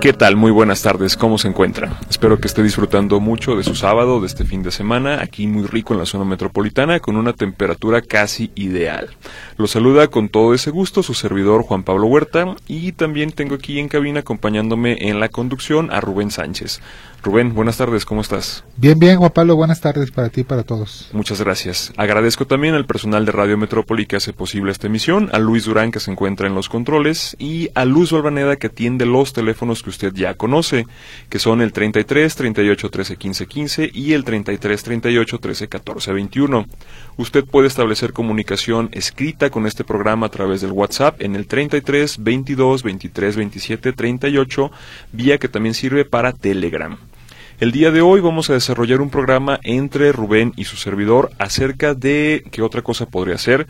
¿Qué tal? Muy buenas tardes, ¿cómo se encuentra? Espero que esté disfrutando mucho de su sábado, de este fin de semana, aquí muy rico en la zona metropolitana, con una temperatura casi ideal. Lo saluda con todo ese gusto su servidor Juan Pablo Huerta y también tengo aquí en cabina acompañándome en la conducción a Rubén Sánchez. Rubén, buenas tardes, ¿cómo estás? Bien, bien, Juan Pablo, buenas tardes para ti y para todos. Muchas gracias. Agradezco también al personal de Radio Metrópoli que hace posible esta emisión, a Luis Durán que se encuentra en los controles y a Luz Valvaneda que atiende los teléfonos que usted ya conoce, que son el 33 38 13 15 15 y el 33 38 13 14 21. Usted puede establecer comunicación escrita con este programa a través del WhatsApp en el 33 22 23 27 38, vía que también sirve para Telegram. El día de hoy vamos a desarrollar un programa entre Rubén y su servidor acerca de qué otra cosa podría ser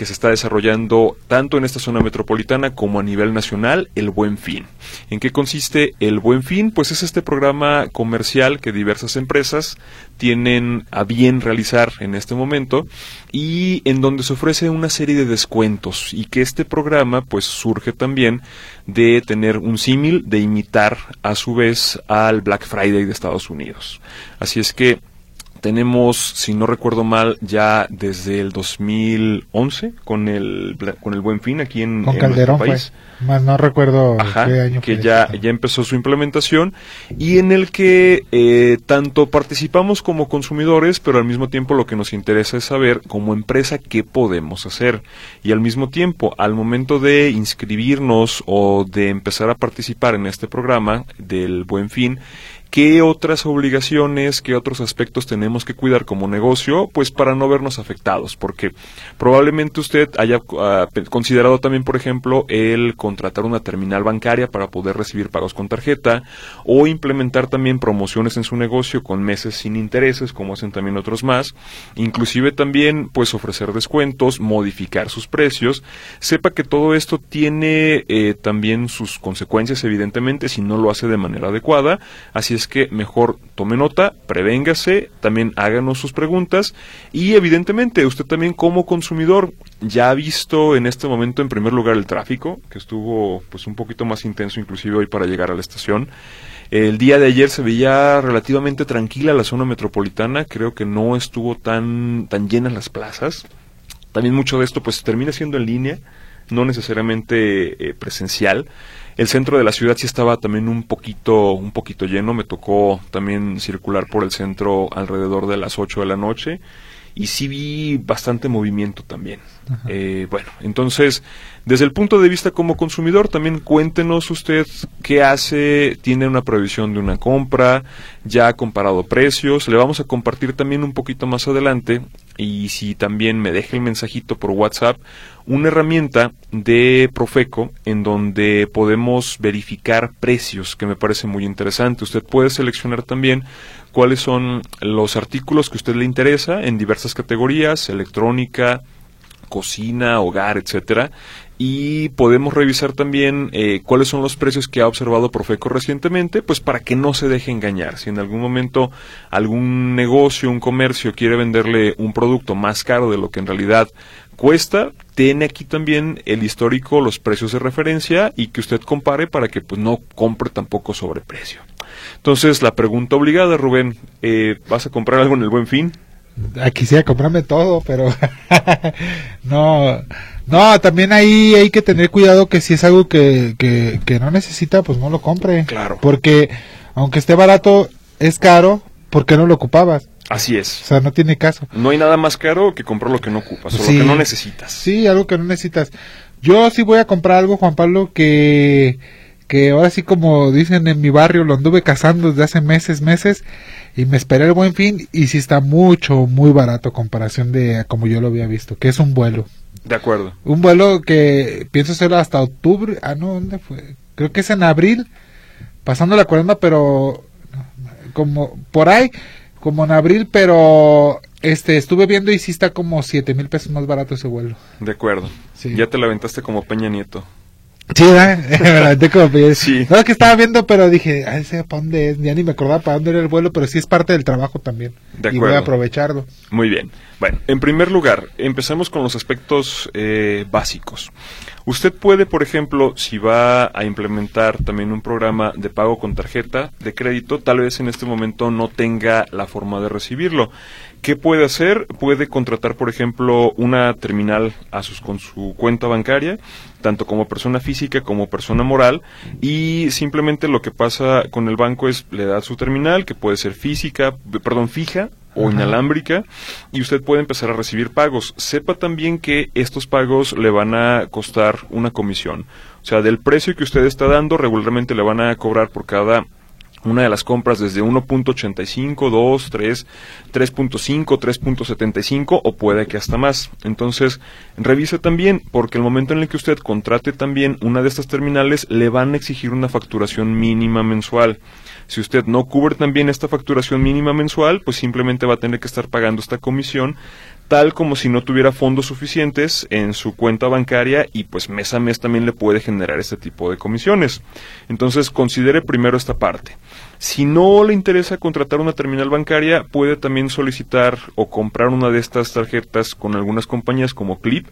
que se está desarrollando tanto en esta zona metropolitana como a nivel nacional, el Buen Fin. ¿En qué consiste el Buen Fin? Pues es este programa comercial que diversas empresas tienen a bien realizar en este momento y en donde se ofrece una serie de descuentos y que este programa pues surge también de tener un símil, de imitar a su vez al Black Friday de Estados Unidos. Así es que tenemos, si no recuerdo mal, ya desde el 2011 con el con el Buen Fin aquí en, con Calderón país. Más no recuerdo qué año que ya ya empezó su implementación y en el que eh, tanto participamos como consumidores, pero al mismo tiempo lo que nos interesa es saber como empresa qué podemos hacer. Y al mismo tiempo al momento de inscribirnos o de empezar a participar en este programa del Buen Fin ¿Qué otras obligaciones, qué otros aspectos tenemos que cuidar como negocio? Pues para no vernos afectados, porque probablemente usted haya ah, considerado también, por ejemplo, el contratar una terminal bancaria para poder recibir pagos con tarjeta o implementar también promociones en su negocio con meses sin intereses, como hacen también otros más, inclusive también pues ofrecer descuentos, modificar sus precios. Sepa que todo esto tiene eh, también sus consecuencias, evidentemente, si no lo hace de manera adecuada, así es que mejor tome nota, prevéngase, también háganos sus preguntas y evidentemente usted también como consumidor ya ha visto en este momento en primer lugar el tráfico, que estuvo pues un poquito más intenso inclusive hoy para llegar a la estación. El día de ayer se veía relativamente tranquila la zona metropolitana, creo que no estuvo tan, tan llenas las plazas. También mucho de esto pues termina siendo en línea, no necesariamente eh, presencial. El centro de la ciudad sí estaba también un poquito, un poquito lleno. Me tocó también circular por el centro alrededor de las 8 de la noche y sí vi bastante movimiento también. Eh, bueno, entonces, desde el punto de vista como consumidor, también cuéntenos usted qué hace, tiene una previsión de una compra, ya ha comparado precios, le vamos a compartir también un poquito más adelante y si también me deja el mensajito por WhatsApp, una herramienta de Profeco en donde podemos verificar precios, que me parece muy interesante. Usted puede seleccionar también cuáles son los artículos que a usted le interesa en diversas categorías, electrónica, cocina, hogar, etcétera, y podemos revisar también eh, cuáles son los precios que ha observado Profeco recientemente, pues para que no se deje engañar. Si en algún momento algún negocio, un comercio quiere venderle un producto más caro de lo que en realidad cuesta, tiene aquí también el histórico, los precios de referencia y que usted compare para que pues no compre tampoco sobreprecio. Entonces, la pregunta obligada, Rubén, eh, ¿vas a comprar algo en el buen fin? Quisiera comprarme todo, pero no, no, también ahí hay que tener cuidado que si es algo que, que, no necesita, pues no lo compre. Claro. Porque aunque esté barato, es caro, ¿por qué no lo ocupabas? Así es. O sea, no tiene caso. No hay nada más caro que comprar lo que no ocupas o lo que no necesitas. Sí, algo que no necesitas. Yo sí voy a comprar algo, Juan Pablo, que, que ahora sí como dicen en mi barrio, lo anduve cazando desde hace meses, meses, y me esperé el buen fin, y sí está mucho, muy barato comparación de como yo lo había visto, que es un vuelo. De acuerdo. Un vuelo que pienso hacerlo hasta octubre. Ah, no, ¿dónde fue? Creo que es en abril, pasando la cuarenta, pero como por ahí, como en abril, pero Este, estuve viendo y sí está como siete mil pesos más barato ese vuelo. De acuerdo. Sí. Ya te la aventaste como Peña Nieto. Sí, ¿verdad? Como pe- Sí. No, es que estaba viendo, pero dije, ay, sé para dónde es. Ya ni me acordaba para dónde era el vuelo, pero sí es parte del trabajo también. De Y voy acuerdo. a aprovecharlo. Muy bien. Bueno, en primer lugar, empecemos con los aspectos eh, básicos. Usted puede, por ejemplo, si va a implementar también un programa de pago con tarjeta de crédito, tal vez en este momento no tenga la forma de recibirlo. ¿Qué puede hacer? Puede contratar, por ejemplo, una terminal a sus, con su cuenta bancaria, tanto como persona física como persona moral, y simplemente lo que pasa con el banco es le da su terminal, que puede ser física, perdón, fija o Ajá. inalámbrica, y usted puede empezar a recibir pagos. Sepa también que estos pagos le van a costar una comisión. O sea, del precio que usted está dando, regularmente le van a cobrar por cada una de las compras desde 1.85, 2, 3, 3.5, 3.75 o puede que hasta más. Entonces, revise también, porque el momento en el que usted contrate también una de estas terminales, le van a exigir una facturación mínima mensual. Si usted no cubre también esta facturación mínima mensual, pues simplemente va a tener que estar pagando esta comisión tal como si no tuviera fondos suficientes en su cuenta bancaria y pues mes a mes también le puede generar este tipo de comisiones. Entonces considere primero esta parte. Si no le interesa contratar una terminal bancaria, puede también solicitar o comprar una de estas tarjetas con algunas compañías como Clip,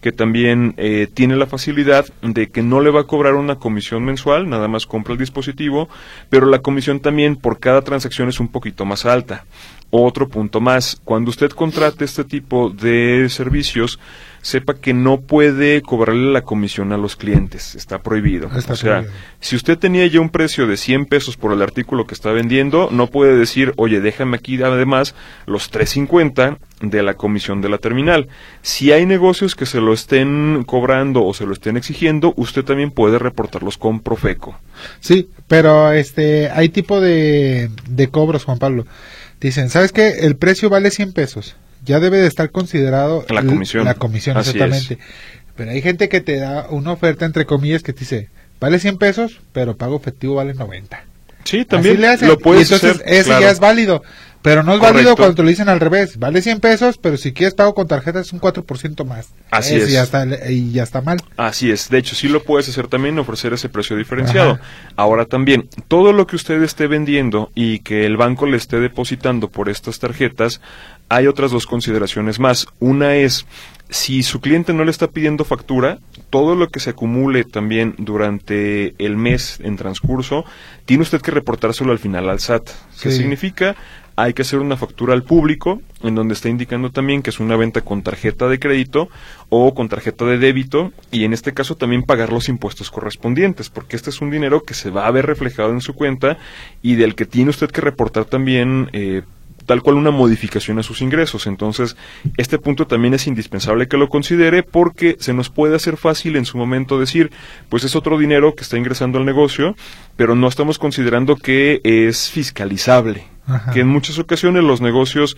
que también eh, tiene la facilidad de que no le va a cobrar una comisión mensual, nada más compra el dispositivo, pero la comisión también por cada transacción es un poquito más alta. Otro punto más, cuando usted contrate este tipo de servicios, sepa que no puede cobrarle la comisión a los clientes, está prohibido. Está o sea, prohibido. si usted tenía ya un precio de 100 pesos por el artículo que está vendiendo, no puede decir, oye, déjame aquí además los 3.50 de la comisión de la terminal. Si hay negocios que se lo estén cobrando o se lo estén exigiendo, usted también puede reportarlos con Profeco. Sí, pero este, hay tipo de, de cobros, Juan Pablo. Dicen, ¿sabes qué? El precio vale 100 pesos. Ya debe de estar considerado La comisión. La comisión, Así exactamente. Pero hay gente que te da una oferta, entre comillas, que te dice, vale 100 pesos, pero pago efectivo vale 90. Sí, también lo puedes y entonces hacer. ese claro. ya es válido. Pero no es Correcto. válido cuando te lo dicen al revés. Vale 100 pesos, pero si quieres pago con tarjeta es un 4% más. Así es. Ya está, y ya está mal. Así es, de hecho sí lo puedes hacer también, ofrecer ese precio diferenciado. Ajá. Ahora también, todo lo que usted esté vendiendo y que el banco le esté depositando por estas tarjetas, hay otras dos consideraciones más. Una es, si su cliente no le está pidiendo factura, todo lo que se acumule también durante el mes en transcurso, tiene usted que reportárselo al final al SAT. ¿Qué Sí. significa? Hay que hacer una factura al público en donde está indicando también que es una venta con tarjeta de crédito o con tarjeta de débito y en este caso también pagar los impuestos correspondientes porque este es un dinero que se va a ver reflejado en su cuenta y del que tiene usted que reportar también eh, tal cual una modificación a sus ingresos. Entonces, este punto también es indispensable que lo considere porque se nos puede hacer fácil en su momento decir, pues es otro dinero que está ingresando al negocio, pero no estamos considerando que es fiscalizable. Ajá. Que en muchas ocasiones los negocios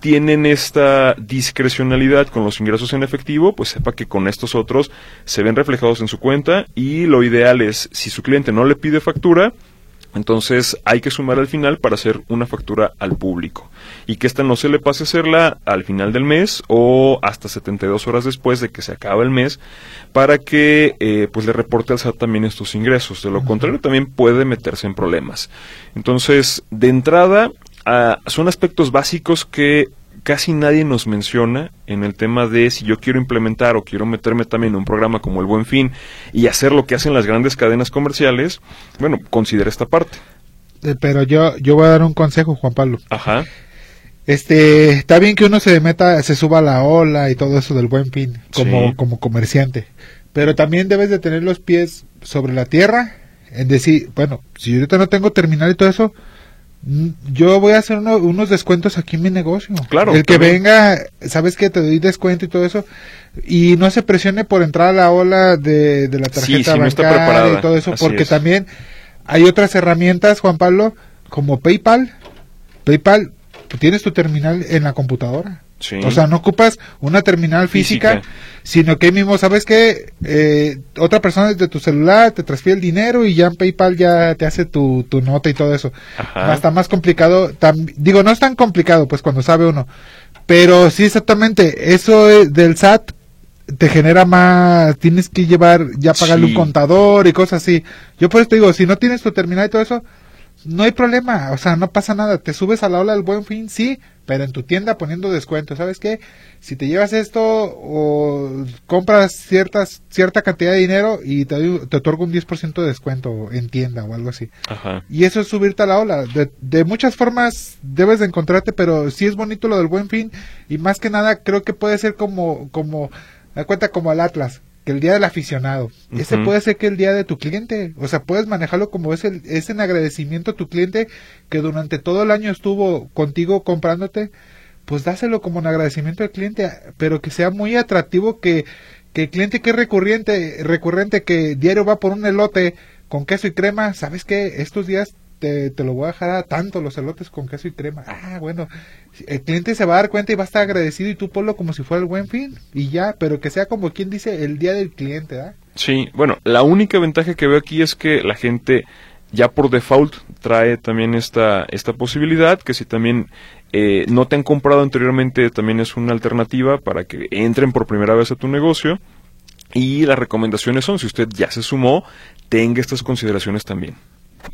tienen esta discrecionalidad con los ingresos en efectivo, pues sepa que con estos otros se ven reflejados en su cuenta y lo ideal es, si su cliente no le pide factura, entonces hay que sumar al final para hacer una factura al público. Y que esta no se le pase a hacerla al final del mes o hasta 72 horas después de que se acaba el mes para que eh, pues le reporte al SAT también estos ingresos. De lo contrario también puede meterse en problemas. Entonces, de entrada, ah, son aspectos básicos que casi nadie nos menciona en el tema de si yo quiero implementar o quiero meterme también en un programa como el Buen Fin y hacer lo que hacen las grandes cadenas comerciales, bueno, considera esta parte. Eh, Pero yo, yo voy a dar un consejo, Juan Pablo. Ajá, Este, está bien que uno se meta, se suba a la ola y todo eso del buen fin, como, Sí. como comerciante. Pero también debes de tener los pies sobre la tierra, en decir, bueno, si yo ahorita no tengo terminal y todo eso, yo voy a hacer uno- unos descuentos aquí en mi negocio. Claro, El que también. venga, sabes que te doy descuento y todo eso, y no se presione por entrar a la ola de, de la Sí, tarjeta está bancaria y todo eso, así porque es. también hay otras herramientas, Juan Pablo, como PayPal. PayPal, tú tienes tu terminal en la computadora. Sí. O sea, no ocupas una terminal física, Física. sino que ahí mismo, ¿sabes que otra persona desde tu celular te transfiere el dinero y ya en PayPal ya te hace tu, tu nota y todo eso. Ajá. Está más complicado. tam- digo, no es tan complicado, pues cuando sabe uno. Pero sí, exactamente, eso es del SAT te genera más, tienes que llevar, ya pagarle Sí. un contador y cosas así. Yo por eso te digo, si no tienes tu terminal y todo eso, no hay problema, o sea, no pasa nada, te subes a la ola del buen fin, sí, pero en tu tienda poniendo descuento, ¿sabes qué? Si te llevas esto o compras ciertas, cierta cantidad de dinero y te, doy- te otorgo un 10% de descuento en tienda o algo así. Ajá. Y eso es subirte a la ola. De, de muchas formas debes de encontrarte, pero sí es bonito lo del buen fin. Y más que nada creo que puede ser como, como, da cuenta como al Atlas, que el día del aficionado. Ese puede ser que el día de tu cliente. O sea, puedes manejarlo como es, el, es en agradecimiento a tu cliente que durante todo el año estuvo contigo comprándote. Pues dáselo como un agradecimiento al cliente, pero que sea muy atractivo que, que el cliente que es recurrente, recurrente que diario va por un elote con queso y crema, ¿sabes qué? Estos días te, lo voy a dejar a tanto los elotes con queso y crema. Ah, bueno, el cliente se va a dar cuenta y va a estar agradecido y tú ponlo como si fuera el buen fin y ya, pero que sea como quien dice el día del cliente, ¿verdad? Sí, bueno, la única ventaja que veo aquí es que la gente ya por default trae también esta, esta posibilidad, que si también eh, no te han comprado anteriormente, también es una alternativa para que entren por primera vez a tu negocio. Y las recomendaciones son, si usted ya se sumó, tenga estas consideraciones también.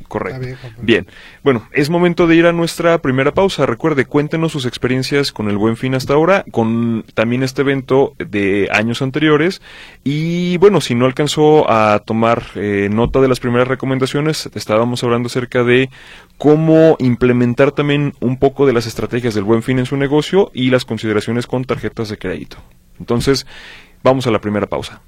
Correcto. Bien, bueno, es momento de ir a nuestra primera pausa. Recuerde, cuéntenos sus experiencias con el Buen Fin hasta ahora, con también este evento de años anteriores. Y bueno, si no alcanzó a tomar eh, nota de las primeras recomendaciones, estábamos hablando acerca de cómo implementar también un poco de las estrategias del Buen Fin en su negocio y las consideraciones con tarjetas de crédito. Entonces, vamos a la primera pausa.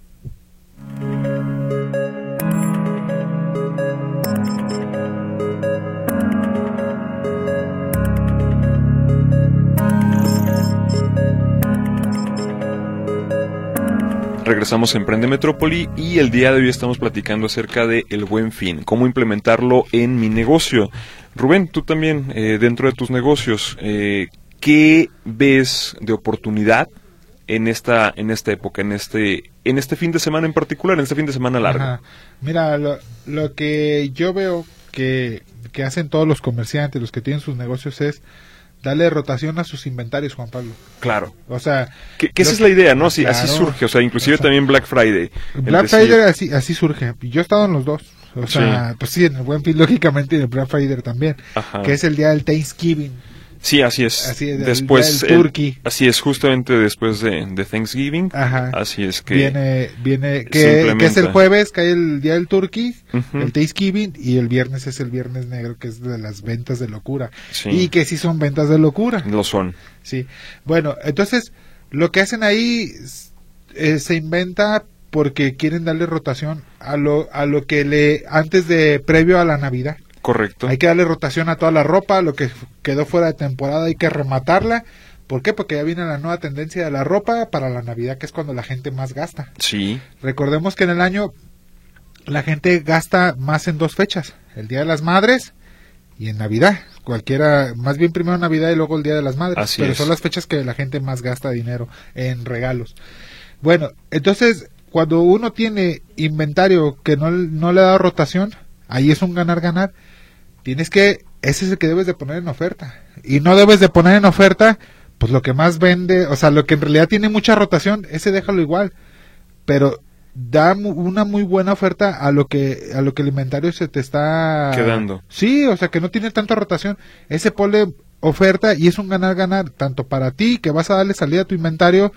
Regresamos a Emprende Metrópoli y el día de hoy estamos platicando acerca de el buen fin, cómo implementarlo en mi negocio. Rubén, tú también, eh, dentro de tus negocios, eh, ¿qué ves de oportunidad en esta, en esta época, en este, en este fin de semana en particular, en este fin de semana largo? Mira, lo, lo que yo veo que, que hacen todos los comerciantes, los que tienen sus negocios, es darle rotación a sus inventarios, Juan Pablo. Claro. O sea, Que, que esa es la idea, ¿no? Así, así surge, o sea, inclusive O sea, también Black Friday. Black decir- Friday así, así surge. Yo he estado en los dos. O Sí. sea, pues sí, en el Buen Fin, lógicamente, y en el Black Friday también. Ajá. Que es el día del Thanksgiving. Sí, así es. Así es, el después, el- turkey. así es, justamente después de, de Thanksgiving. Ajá. Así es que. Viene, viene, que, que es el jueves, que hay el día del turkey, el Thanksgiving, y el viernes es el viernes negro, que es de las ventas de locura. Sí. Y que sí son ventas de locura. Lo son. Sí. Bueno, entonces, lo que hacen ahí eh, se inventa porque quieren darle rotación a lo, a lo que le, antes de, previo a la Navidad. Correcto. Hay que darle rotación a toda la ropa, lo que quedó fuera de temporada hay que rematarla. ¿Por qué? Porque ya viene la nueva tendencia de la ropa para la Navidad, que es cuando la gente más gasta. Sí. Recordemos que en el año la gente gasta más en dos fechas, el Día de las Madres y en Navidad. Cualquiera, más bien primero Navidad y luego el Día de las Madres. Así pero es. son las fechas que la gente más gasta dinero en regalos. Bueno, entonces cuando uno tiene inventario que no, no le da rotación, ahí es un ganar-ganar. Tienes que, ese es el que debes de poner en oferta. Y no debes de poner en oferta, pues lo que más vende, o sea, lo que en realidad tiene mucha rotación, ese déjalo igual. Pero da mu- una muy buena oferta a lo que a lo que el inventario se te está Quedando. Sí, o sea, que no tiene tanta rotación. Ese ponle oferta y es un ganar-ganar tanto para ti que vas a darle salida a tu inventario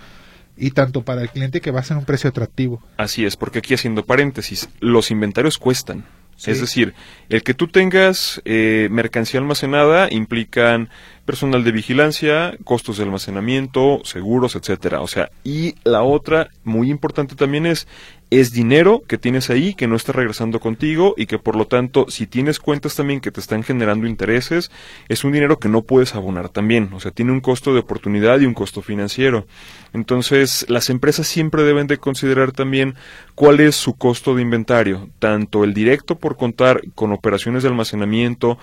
y tanto para el cliente que va a ser un precio atractivo. Así es, porque aquí haciendo paréntesis, los inventarios cuestan. Es decir, el que tú tengas eh, mercancía almacenada implican personal de vigilancia, costos de almacenamiento, seguros, etcétera. O sea, y la otra muy importante también es es dinero que tienes ahí que no está regresando contigo y que por lo tanto si tienes cuentas también que te están generando intereses es un dinero que no puedes abonar también. O sea tiene un costo de oportunidad y un costo financiero. Entonces las empresas siempre deben de considerar también cuál es su costo de inventario tanto el directo por contar con operaciones de almacenamiento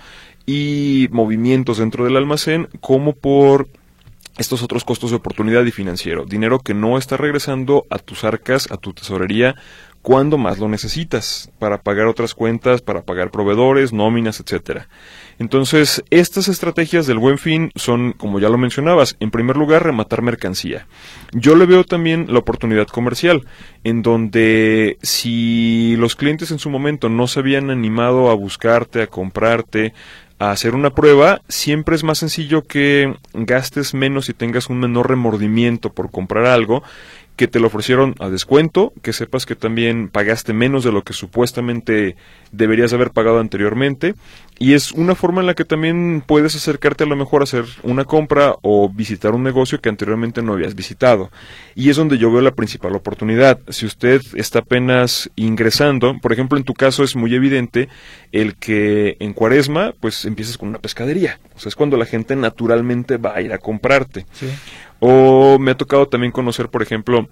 y movimientos dentro del almacén como por estos otros costos de oportunidad y financiero, dinero que no está regresando a tus arcas, a tu tesorería, cuando más lo necesitas, para pagar otras cuentas, para pagar proveedores, nóminas, etcétera. Entonces, estas estrategias del buen fin son, como ya lo mencionabas, en primer lugar, rematar mercancía. Yo le veo también la oportunidad comercial, en donde si los clientes en su momento no se habían animado a buscarte, a comprarte, a hacer una prueba, siempre es más sencillo que gastes menos y tengas un menor remordimiento por comprar algo que te lo ofrecieron a descuento, que sepas que también pagaste menos de lo que supuestamente deberías haber pagado anteriormente y es una forma en la que también puedes acercarte a lo mejor a hacer una compra o visitar un negocio que anteriormente no habías visitado. Y es donde yo veo la principal oportunidad. Si usted está apenas ingresando, por ejemplo, en tu caso es muy evidente el que en cuaresma pues empieces con una pescadería. O sea, es cuando la gente naturalmente va a ir a comprarte. O me ha tocado también conocer, por ejemplo,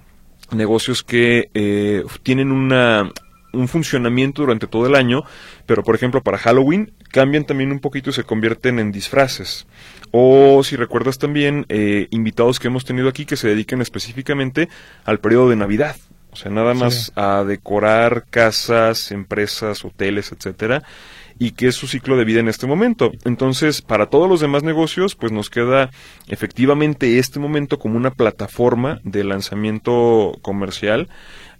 negocios que eh, tienen una un funcionamiento durante todo el año, pero por ejemplo para Halloween cambian también un poquito y se convierten en disfraces. O si recuerdas también eh, invitados que hemos tenido aquí que se dediquen específicamente al periodo de Navidad. O sea, nada más a decorar casas, empresas, hoteles, etcétera, y que es su ciclo de vida en este momento. Entonces, para todos los demás negocios, pues nos queda efectivamente este momento como una plataforma de lanzamiento comercial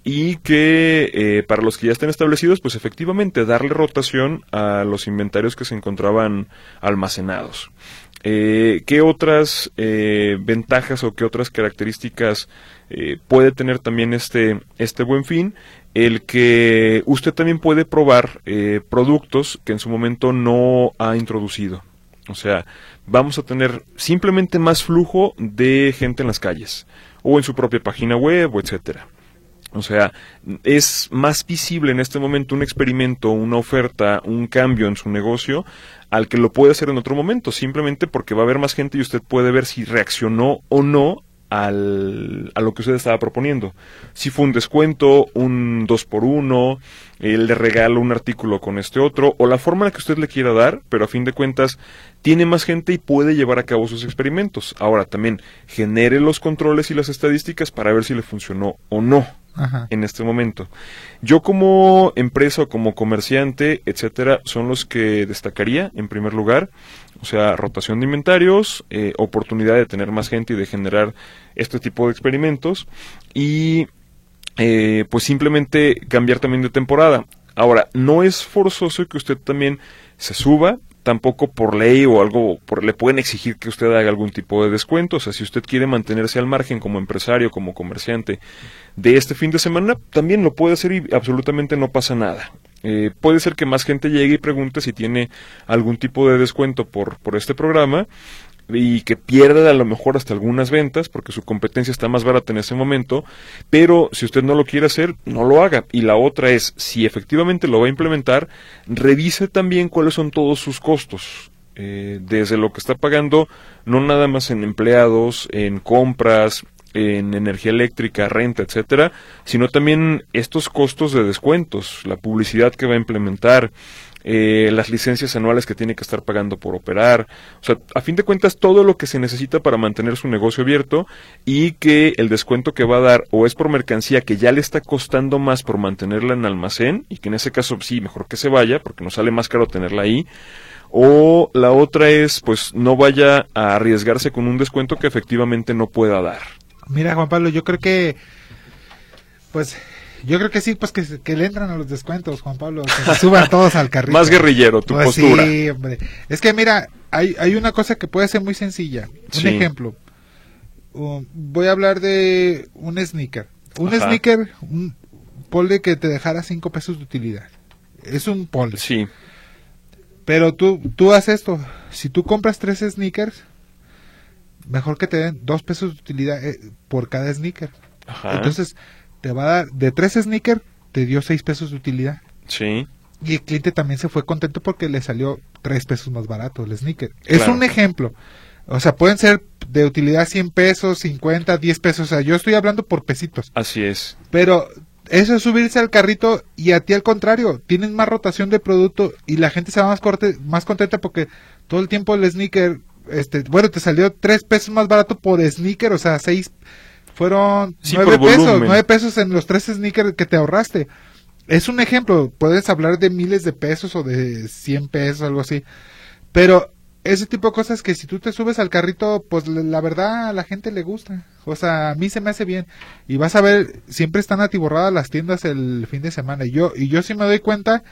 y que eh, para los que ya estén establecidos, pues efectivamente darle rotación a los inventarios que se encontraban almacenados. Eh, ¿Qué otras eh, ventajas o qué otras características puede tener también este, este buen fin? El que usted también puede probar productos que en su momento no ha introducido. O sea, vamos a tener simplemente más flujo de gente en las calles o en su propia página web etcétera. O sea, es más visible en este momento un experimento, una oferta, un cambio en su negocio al que lo puede hacer en otro momento, simplemente porque va a haber más gente y usted puede ver si reaccionó o no al, a lo que usted estaba proponiendo. Si fue un descuento, un 2 por 1 el le regalo un artículo con este otro, o la forma en la que usted le quiera dar, pero a fin de cuentas tiene más gente y puede llevar a cabo sus experimentos. Ahora también genere los controles y las estadísticas para ver si le funcionó o no en este momento. Yo como empresa o como comerciante, etcétera, son los que destacaría en primer lugar. O sea, rotación de inventarios, eh, oportunidad de tener más gente y de generar este tipo de experimentos y eh, pues simplemente cambiar también de temporada. Ahora, no es forzoso que usted también se suba tampoco por ley o algo, por, le pueden exigir que usted haga algún tipo de descuento. O sea, si usted quiere mantenerse al margen como empresario, como comerciante de este fin de semana, también lo puede hacer y absolutamente no pasa nada. Eh, puede ser que más gente llegue y pregunte si tiene algún tipo de descuento por, por este programa y que pierda a lo mejor hasta algunas ventas porque su competencia está más barata en ese momento, pero si usted no lo quiere hacer, no lo haga. Y la otra es, si efectivamente lo va a implementar, revise también cuáles son todos sus costos. Eh, desde lo que está pagando, no nada más en empleados, en compras, en energía eléctrica, renta, etcétera, sino también estos costos de descuentos, la publicidad que va a implementar, eh, las licencias anuales que tiene que estar pagando por operar. O sea, a fin de cuentas, todo lo que se necesita para mantener su negocio abierto y que el descuento que va a dar o es por mercancía que ya le está costando más por mantenerla en almacén y que en ese caso sí, mejor que se vaya porque nos sale más caro tenerla ahí. O la otra es, pues, no vaya a arriesgarse con un descuento que efectivamente no pueda dar. Mira, Juan Pablo, yo creo que, pues, yo creo que sí, pues que, le entran a los descuentos, Juan Pablo, que se suban todos al carrito. Más guerrillero, tu pues postura. Sí, hombre. Es que mira, hay, hay una cosa que puede ser muy sencilla. Un ejemplo. voy a hablar de un sneaker. Un sneaker, un polde que te dejara cinco pesos de utilidad. Es un polde. Sí. Pero tú, tú haces esto. Si tú compras tres sneakers, mejor que te den dos pesos de utilidad eh, por cada sneaker. Ajá. Entonces, te va a dar, de tres sneakers, te dio seis pesos de utilidad. Sí. Y el cliente también se fue contento porque le salió tres pesos más barato el sneaker. Es un ejemplo. O sea, pueden ser de utilidad 100 pesos, 50, 10 pesos. O sea, yo estoy hablando por pesitos. Así es. Pero eso es subirse al carrito y a ti al contrario, tienes más rotación de producto y la gente se va más, corte, más contenta porque todo el tiempo el sneaker, este, bueno, te salió tres pesos más barato por sneaker, o sea, seis fueron nueve pesos, nueve pesos en los tres sneakers que te ahorraste. es un ejemplo, puedes hablar de miles de pesos o de 100 pesos, algo así, pero ese tipo de cosas que si tú te subes al carrito, pues la verdad a la gente le gusta. O sea, a mí se me hace bien. Y vas a ver, siempre están atiborradas las tiendas el fin de semana. Y yo, y yo sí me doy cuenta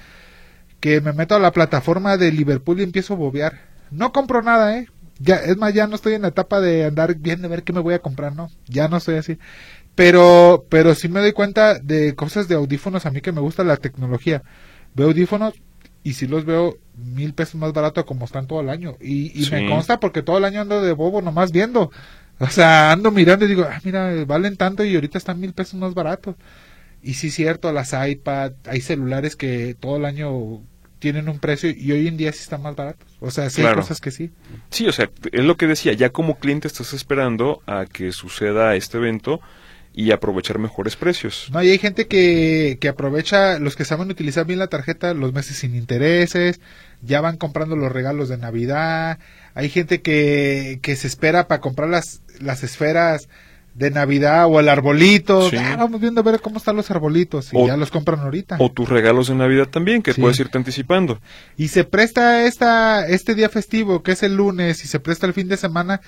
que me meto a la plataforma de Liverpool y empiezo a bobear. No compro nada, ¿eh? Ya, es más, ya no estoy en la etapa de andar viendo a ver qué me voy a comprar, no. Ya no estoy así. Pero, pero sí me doy cuenta de cosas de audífonos a mí que me gusta la tecnología. Veo audífonos y si los veo mil pesos más barato como están todo el año. Y, y me consta porque todo el año ando de bobo nomás viendo. O sea, ando mirando y digo, ah, mira, valen tanto y ahorita están mil pesos más baratos. Y sí es cierto, las iPad, hay celulares que todo el año tienen un precio y hoy en día sí están más baratos. O sea, sí hay cosas que sí. Sí, o sea, es lo que decía, ya como cliente estás esperando a que suceda este evento y aprovechar mejores precios. No, y hay gente que, que aprovecha, los que saben utilizar bien la tarjeta, los meses sin intereses, ya van comprando los regalos de Navidad, hay gente que, que se espera para comprar las, las esferas de Navidad o el arbolito. Ah, vamos viendo a ver cómo están los arbolitos y ya los compran ahorita. O tus regalos de Navidad también, que puedes irte anticipando. Y se presta esta, este día festivo, que es el lunes, y se presta el fin de semana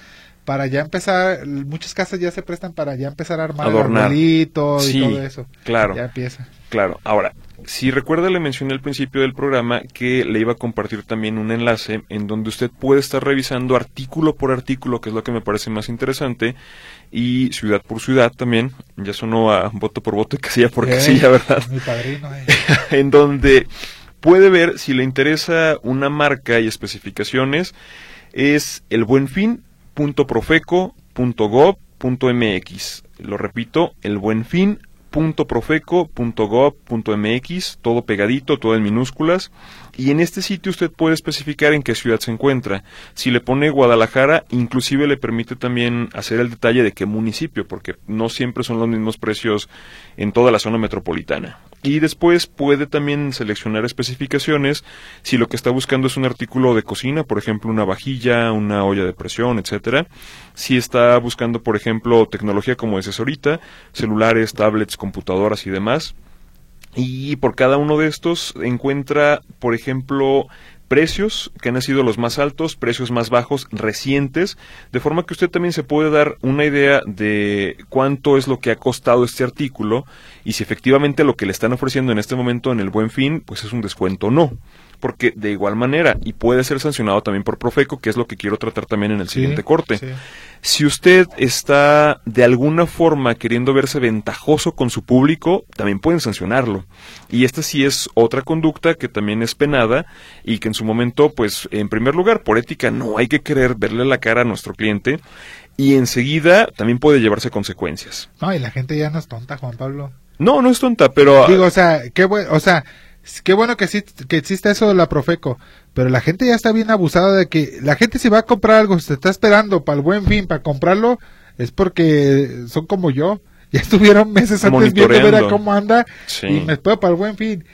para ya empezar, muchas casas ya se prestan para ya empezar a armar Adornar. y todo eso. Claro. Ya empieza. Claro. Ahora, si recuerda, le mencioné al principio del programa que le iba a compartir también un enlace en donde usted puede estar revisando artículo por artículo, que es lo que me parece más interesante, y ciudad por ciudad también. Ya sonó a voto por voto y casilla por casilla, ¿verdad? Mi padrino. Eh. en donde puede ver si le interesa una marca y especificaciones. Es el Buen Fin .profeco.gov.mx. Lo repito, el buen fin .profeco.gov.mx, todo pegadito, todo en minúsculas, y en este sitio usted puede especificar en qué ciudad se encuentra. Si le pone Guadalajara, inclusive le permite también hacer el detalle de qué municipio, porque no siempre son los mismos precios en toda la zona metropolitana. Y después puede también seleccionar especificaciones si lo que está buscando es un artículo de cocina, por ejemplo, una vajilla, una olla de presión, etcétera. Si está buscando, por ejemplo, tecnología como es ahorita, celulares, tablets, computadoras y demás. Y por cada uno de estos encuentra, por ejemplo, precios que han sido los más altos, precios más bajos recientes, de forma que usted también se puede dar una idea de cuánto es lo que ha costado este artículo y si efectivamente lo que le están ofreciendo en este momento en el buen fin, pues es un descuento o no porque de igual manera, y puede ser sancionado también por Profeco, que es lo que quiero tratar también en el siguiente corte. Si usted está de alguna forma queriendo verse ventajoso con su público, también pueden sancionarlo. Y esta sí es otra conducta que también es penada y que en su momento, pues, en primer lugar, por ética, no hay que querer verle la cara a nuestro cliente y enseguida también puede llevarse consecuencias. No, y la gente ya no es tonta, Juan Pablo. No, no es tonta, pero... Digo, o sea, qué bueno, o sea, Qué bueno que, que existe eso de la Profeco, pero la gente ya está bien abusada de que la gente si va a comprar algo, se está esperando para el buen fin, para comprarlo, es porque son como yo. Ya estuvieron meses antes viendo ver a cómo anda y me espero para el buen fin.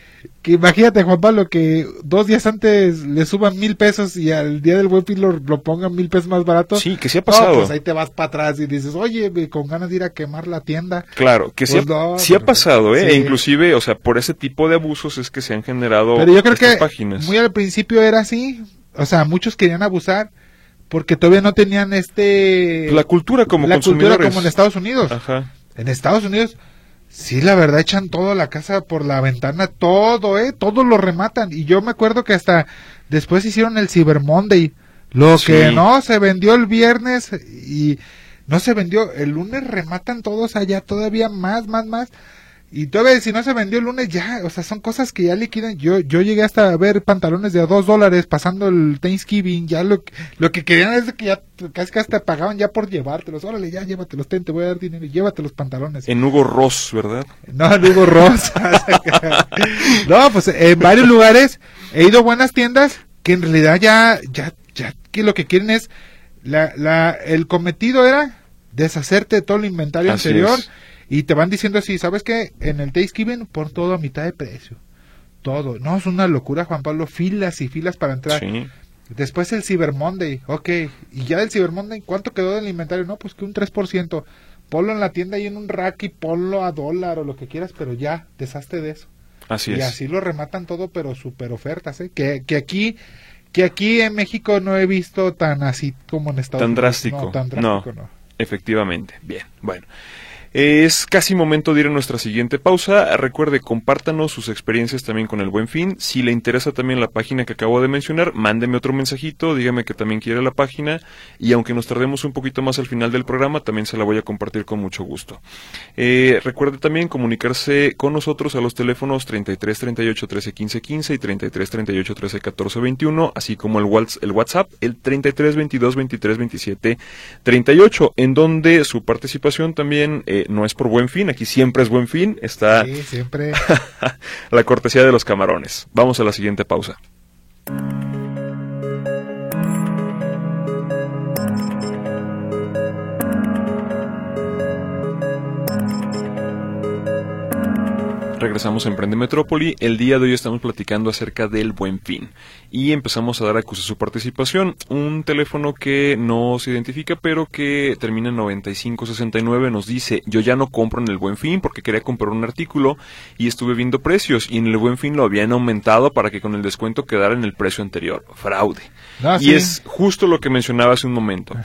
Que imagínate, Juan Pablo, que dos días antes le suban mil pesos y al día del buen fin lo, pongan mil pesos más barato. Sí, que sí ha pasado. pues ahí te vas para atrás y dices, oye, con ganas de ir a quemar la tienda. Claro, que sí, pues ha, pasado, ¿eh? E inclusive, o sea, por ese tipo de abusos es que se han generado Pero yo creo que muy al principio era así. O sea, muchos querían abusar porque todavía no tenían este... La cultura como La cultura como en Estados Unidos. Ajá. En Estados Unidos Sí, la verdad, echan toda la casa por la ventana, todo, ¿eh? Todo lo rematan. Y yo me acuerdo que hasta después hicieron el Cyber Monday. Lo que no se vendió el viernes y no se vendió. El lunes rematan todos allá todavía más, más, más. Y todavía si no se vendió el lunes ya, o sea, son cosas que ya liquidan. Yo, yo llegué hasta a ver pantalones de a dos dólares pasando el Thanksgiving. Ya lo, lo que querían es que ya casi que hasta pagaban ya por llevártelos. Órale, ya llévatelos, ten, te voy a dar dinero y llévate los pantalones. En Hugo Ross, ¿verdad? No, en Hugo Ross. no, pues en varios lugares he ido a buenas tiendas que en realidad ya, ya, ya, que lo que quieren es, la, la, el cometido era deshacerte de todo el inventario anterior. Y te van diciendo así, ¿sabes qué? En el Thanksgiving por todo a mitad de precio. Todo. No, es una locura, Juan Pablo. Filas y filas para entrar. Después el Cyber Monday. Ok. Y ya del Cyber Monday, ¿cuánto quedó del inventario? No, pues que un 3%. Ponlo en la tienda y en un rack y ponlo a dólar o lo que quieras, pero ya, deshazte de eso. Así y es. así lo rematan todo, pero super ofertas, ¿eh? Que, que aquí que aquí en México no he visto tan así como en Estados Tan Unidos. drástico. No, tan drástico, no. Efectivamente. Bien, bueno. Es casi momento de ir a nuestra siguiente pausa. Recuerde, compártanos sus experiencias también con el Buen Fin. Si le interesa también la página que acabo de mencionar, mándeme otro mensajito, dígame que también quiere la página y aunque nos tardemos un poquito más al final del programa, también se la voy a compartir con mucho gusto. Eh, recuerde también comunicarse con nosotros a los teléfonos 33 38 13 15 15 y 33 38 13 14 21, así como el, el WhatsApp, el 33 22 23 27 38, en donde su participación también eh, no es por buen fin, aquí siempre es buen fin, está Sí, siempre. la cortesía de los camarones. Vamos a la siguiente pausa. Regresamos a Emprende Metrópoli. El día de hoy estamos platicando acerca del Buen Fin y empezamos a dar a su participación. Un teléfono que no se identifica, pero que termina en 9569 nos dice: Yo ya no compro en el Buen Fin porque quería comprar un artículo y estuve viendo precios y en el Buen Fin lo habían aumentado para que con el descuento quedara en el precio anterior. Fraude. Y Ah, sí. es justo lo que mencionaba hace un momento.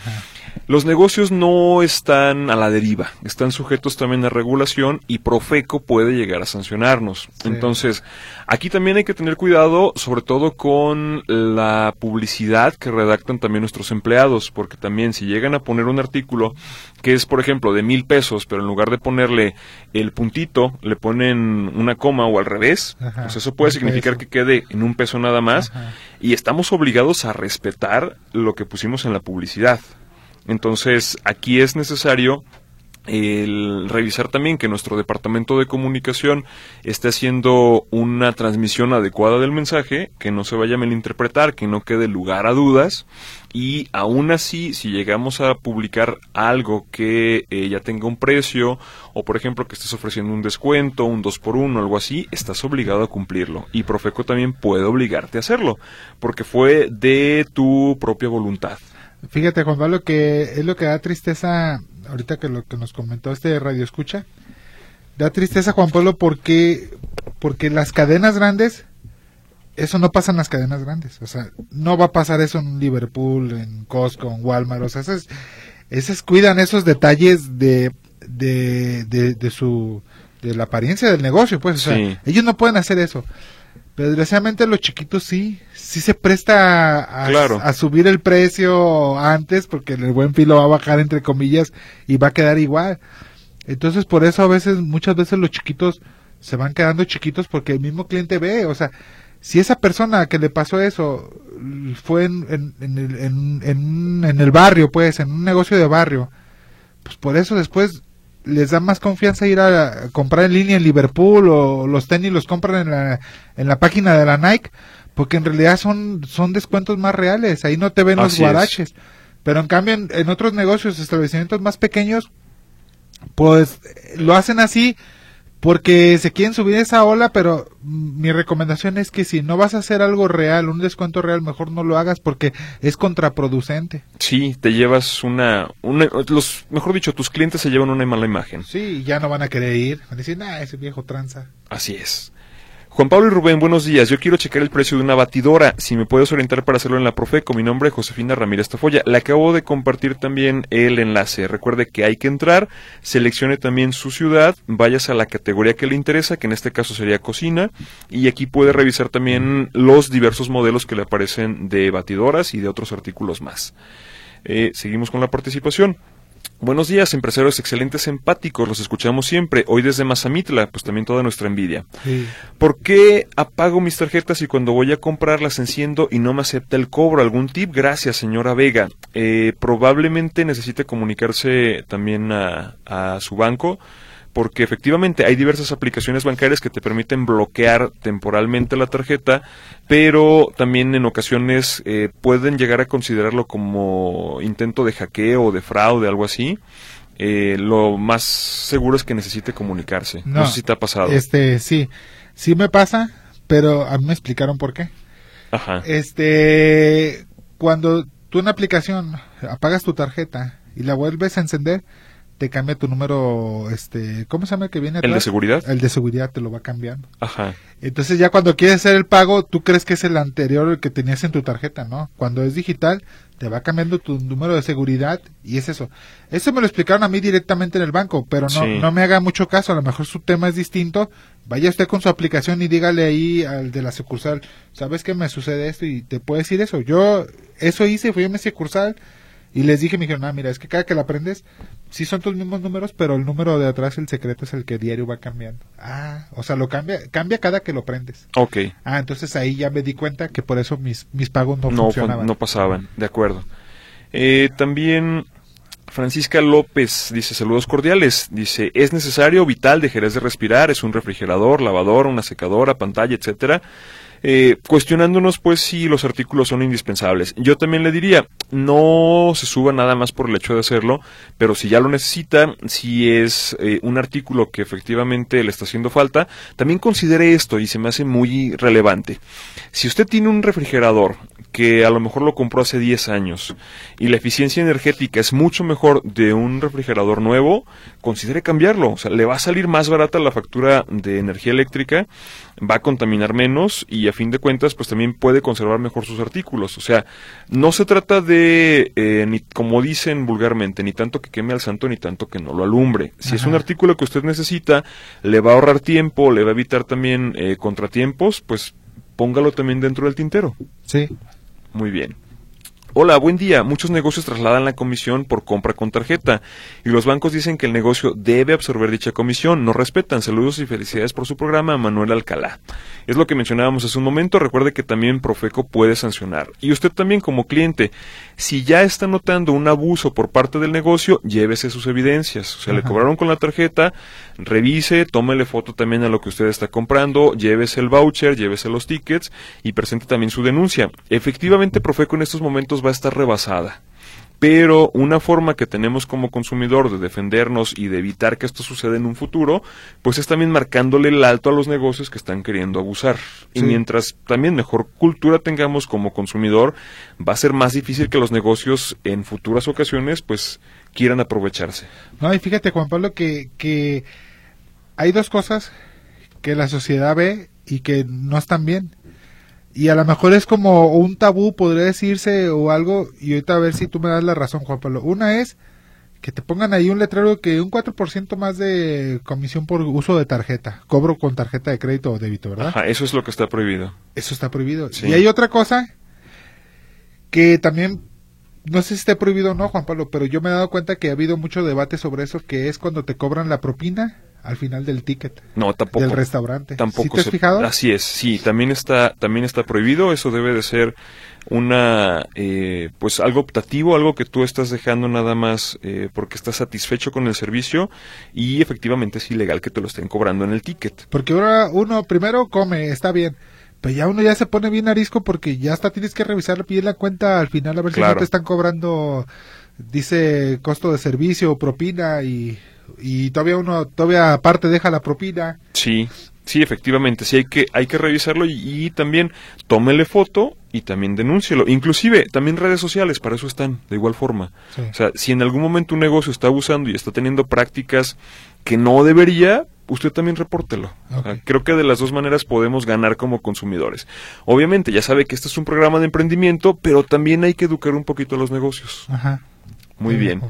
Los negocios no están a la deriva, están sujetos también a regulación y Profeco puede llegar a sancionarnos. Sí. Entonces, aquí también hay que tener cuidado, sobre todo con la publicidad que redactan también nuestros empleados, porque también si llegan a poner un artículo que es, por ejemplo, de mil pesos, pero en lugar de ponerle el puntito, le ponen una coma o al revés, Ajá, pues eso puede significar peso. que quede en un peso nada más Ajá. y estamos obligados a respetar lo que pusimos en la publicidad. Entonces, aquí es necesario el revisar también que nuestro departamento de comunicación esté haciendo una transmisión adecuada del mensaje, que no se vaya a malinterpretar, que no quede lugar a dudas y aún así si llegamos a publicar algo que eh, ya tenga un precio o por ejemplo que estés ofreciendo un descuento, un 2 por 1 algo así, estás obligado a cumplirlo y Profeco también puede obligarte a hacerlo porque fue de tu propia voluntad. Fíjate, Juan Pablo, que es lo que da tristeza, ahorita que lo que nos comentó este radio escucha, da tristeza, Juan Pablo, porque, porque las cadenas grandes, eso no pasa en las cadenas grandes, o sea, no va a pasar eso en Liverpool, en Costco, en Walmart, o sea, esas, esas cuidan esos detalles de, de, de, de su, de la apariencia del negocio, pues, o sea, Sí. ellos no pueden hacer eso. Pero desgraciadamente los chiquitos sí, sí se presta a, Claro. a subir el precio antes porque el buen filo va a bajar entre comillas y va a quedar igual. Entonces por eso a veces, muchas veces los chiquitos se van quedando chiquitos porque el mismo cliente ve, o sea, si esa persona que le pasó eso fue en, en, en el, en- en- en el barrio, pues, en un negocio de barrio, pues por eso después les da más confianza ir a, comprar en línea en Liverpool o los tenis los compran en la, en la página de la Nike porque en realidad son, son descuentos más reales, ahí no te ven los es. guaraches. Pero en cambio en, en otros negocios, establecimientos más pequeños, pues lo hacen así porque se quieren subir esa ola, pero mm, mi recomendación es que si no vas a hacer algo real, un descuento real, mejor no lo hagas porque es contraproducente. Sí, te llevas una, una los, mejor dicho, tus clientes se llevan una mala imagen. Sí, ya no van a querer ir, van a decir, nah, ese viejo tranza. Así es. Juan Pablo y Rubén, buenos días. Yo quiero checar el precio de una batidora. Si me puedes orientar para hacerlo en la Profeco. Mi nombre es Josefina Ramírez Tafoya. Le acabo de compartir también el enlace. Recuerde que hay que entrar, seleccione también su ciudad, vayas a la categoría que le interesa, que en este caso sería cocina, y aquí puede revisar también los diversos modelos que le aparecen de batidoras y de otros artículos más. Eh, seguimos con la participación. Buenos días, empresarios excelentes empáticos, los escuchamos siempre. Hoy desde Mazamitla, pues también toda nuestra envidia. Sí. ¿Por qué apago mis tarjetas y cuando voy a comprar las enciendo y no me acepta el cobro? ¿Algún tip? Gracias, señora Vega. Eh, probablemente necesite comunicarse también a, a su banco porque efectivamente hay diversas aplicaciones bancarias que te permiten bloquear temporalmente la tarjeta, pero también en ocasiones eh, pueden llegar a considerarlo como intento de hackeo o de fraude, algo así. Eh, lo más seguro es que necesite comunicarse. No, No, sé si te ha pasado. Este, sí, sí me pasa, pero a mí me explicaron por qué. Ajá. Este, cuando tú en la aplicación apagas tu tarjeta y la vuelves a encender, te cambia tu número, este, ¿cómo se llama el que viene ¿El de seguridad? El de seguridad te lo va cambiando. Ajá. Entonces ya cuando quieres hacer el pago, tú crees que es el anterior el que tenías en tu tarjeta, ¿no? Cuando es digital, te va cambiando tu número de seguridad y es eso. Eso me lo explicaron a mí directamente en el banco, pero no, Sí. no me haga mucho caso, a lo mejor su tema es distinto. Vaya usted con su aplicación y dígale ahí al de la sucursal, ¿sabes que me sucede esto? Y te puede decir eso. Yo eso hice, fui a mi sucursal y les dije, me dijeron, ah, mira, es que cada que la aprendes, sí son tus mismos números, pero el número de atrás, el secreto, es el que diario va cambiando. Ah, o sea, lo cambia, cambia cada que lo prendes. Ok. Ah, entonces ahí ya me di cuenta que por eso mis, mis pagos no, no, funcionaban. no pasaban, de acuerdo. Eh, también Francisca López dice saludos cordiales, dice es necesario, vital, dejarás de respirar, es un refrigerador, lavadora, una secadora, pantalla, etcétera. Eh, cuestionándonos pues si los artículos son indispensables. Yo también le diría, no se suba nada más por el hecho de hacerlo, pero si ya lo necesita, si es eh, un artículo que efectivamente le está haciendo falta, también considere esto y se me hace muy relevante. Si usted tiene un refrigerador que a lo mejor lo compró hace 10 años y la eficiencia energética es mucho mejor de un refrigerador nuevo, considere cambiarlo. O sea, le va a salir más barata la factura de energía eléctrica, va a contaminar menos y a fin de cuentas pues también puede conservar mejor sus artículos. O sea, no se trata de, eh, ni, como dicen vulgarmente, ni tanto que queme al santo ni tanto que no lo alumbre. Si es un artículo que usted necesita, le va a ahorrar tiempo, le va a evitar también eh, contratiempos, pues póngalo también dentro del tintero. Sí. Muy bien. Hola, buen día. Muchos negocios trasladan la comisión por compra con tarjeta y los bancos dicen que el negocio debe absorber dicha comisión. No respetan. Saludos y felicidades por su programa, Manuel Alcalá. Es lo que mencionábamos hace un momento. Recuerde que también Profeco puede sancionar. Y usted también como cliente, si ya está notando un abuso por parte del negocio, llévese sus evidencias. O sea, le cobraron con la tarjeta, revise, tómele foto también a lo que usted está comprando, llévese el voucher, llévese los tickets y presente también su denuncia. Efectivamente, Profeco en estos momentos va a estar rebasada. Pero una forma que tenemos como consumidor de defendernos y de evitar que esto suceda en un futuro, pues es también marcándole el alto a los negocios que están queriendo abusar. Y mientras también mejor cultura tengamos como consumidor, va a ser más difícil que los negocios en futuras ocasiones pues quieran aprovecharse. No, y fíjate, Juan Pablo, que, que hay dos cosas que la sociedad ve y que no están bien. Y a lo mejor es como un tabú, podría decirse, o algo, y ahorita a ver si tú me das la razón, Juan Pablo. Una es que te pongan ahí un letrero que un 4% más de comisión por uso de tarjeta, cobro con tarjeta de crédito o débito, ¿verdad? Ajá, eso es lo que está prohibido. Eso está prohibido. Sí. Y hay otra cosa que también, no sé si está prohibido o no, Juan Pablo, pero yo me he dado cuenta que ha habido mucho debate sobre eso, que es cuando te cobran la propina al final del ticket No, tampoco. del restaurante. Tampoco ¿Sí te has se- fijado? Así es, sí, también está, también está prohibido. Eso debe de ser una, eh, pues algo optativo, algo que tú estás dejando nada más eh, porque estás satisfecho con el servicio y efectivamente es ilegal que te lo estén cobrando en el ticket. Porque ahora uno primero come, está bien. Pero ya uno ya se pone bien arisco porque ya hasta tienes que revisar bien la cuenta al final a ver si no te están cobrando, dice costo de servicio o propina y, y todavía uno, todavía aparte deja la propina. Sí, sí, efectivamente, sí hay que, hay que revisarlo y, y también tómele foto y también denúncielo. Inclusive, también redes sociales, para eso están, de igual forma. Sí. O sea, si en algún momento un negocio está abusando y está teniendo prácticas que no debería, usted también repórtelo. O sea, Ok. creo que de las dos maneras podemos ganar como consumidores. Obviamente, ya sabe que este es un programa de emprendimiento, pero también hay que educar un poquito a los negocios. Ajá. Muy Sí, bien.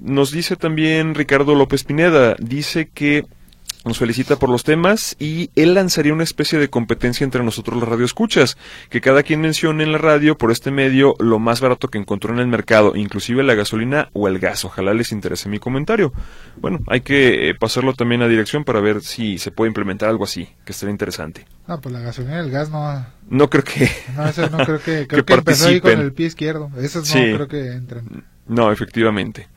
Nos dice también Ricardo López Pineda, dice que nos felicita por los temas y él lanzaría una especie de competencia entre nosotros los radioescuchas, que cada quien mencione en la radio por este medio lo más barato que encontró en el mercado, inclusive la gasolina o el gas. Ojalá les interese mi comentario. Bueno, hay que eh, pasarlo también a dirección para ver si se puede implementar algo así, que estaría interesante. No, pues la gasolina y el gas no, No creo que... no, no creo que, Que creo que, empezó ahí con el pie izquierdo. Esos Sí. no creo que entren. No, efectivamente.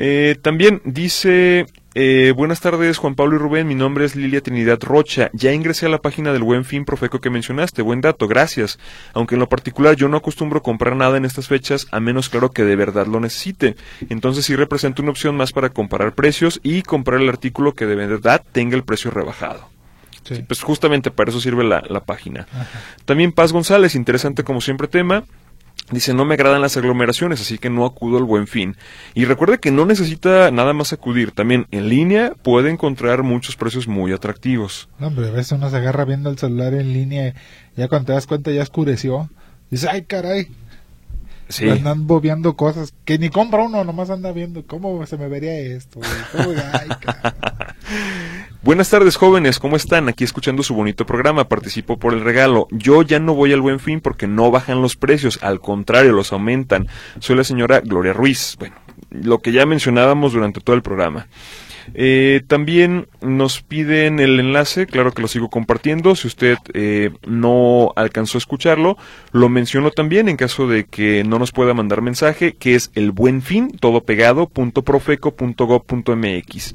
Eh, también dice, eh, buenas tardes Juan Pablo y Rubén, mi nombre es Lilia Trinidad Rocha, ya ingresé a la página del Buen Fin Profeco que mencionaste, buen dato, gracias, aunque en lo particular yo no acostumbro comprar nada en estas fechas, a menos claro que de verdad lo necesite, entonces sí representa una opción más para comparar precios y comprar el artículo que de verdad tenga el precio rebajado. Sí. Pues justamente para eso sirve la, la página. Ajá. También Paz González, interesante como siempre tema. Dice, no me agradan las aglomeraciones, así que no acudo al buen fin. Y recuerde que no necesita nada más acudir. También en línea puede encontrar muchos precios muy atractivos. No, hombre, a veces uno se agarra viendo el celular en línea ya cuando te das cuenta ya oscureció. Dice, ay, caray. Sí. Andan bobeando cosas que ni compra uno, nomás anda viendo cómo se me vería esto. ¿Cómo? Ay, caray. Buenas tardes jóvenes, ¿cómo están? Aquí escuchando su bonito programa, participo por el regalo. Yo ya no voy al buen fin porque no bajan los precios, al contrario, los aumentan. Soy la señora Gloria Ruiz. Bueno, lo que ya mencionábamos durante todo el programa. Eh, también nos piden el enlace, claro que lo sigo compartiendo. Si usted eh, no alcanzó a escucharlo, lo menciono también en caso de que no nos pueda mandar mensaje, que es el buen fin, todo pegado, punto profeco punto go punto mx.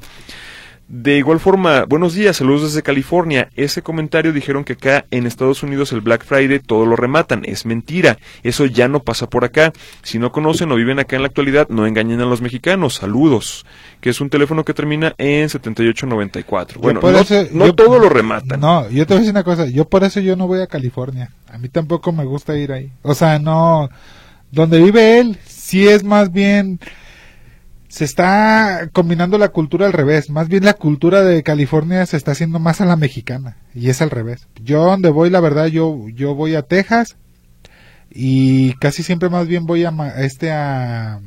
De igual forma, buenos días, saludos desde California. Ese comentario dijeron que acá en Estados Unidos el Black Friday todo lo rematan. Es mentira. Eso ya no pasa por acá. Si no conocen o viven acá en la actualidad, no engañen a los mexicanos. Saludos. Que es un teléfono que termina en 7894. Bueno, no, eso- no yo- todo lo rematan. No, yo te voy a decir una cosa. Yo por eso yo no voy a California. A mí tampoco me gusta ir ahí. O sea, no. Donde vive él, sí es más bien. Se está combinando la cultura al revés. Más bien la cultura de California se está haciendo más a la mexicana. Y es al revés. Yo donde voy, la verdad, yo, yo voy a Texas. Y casi siempre más bien voy a este a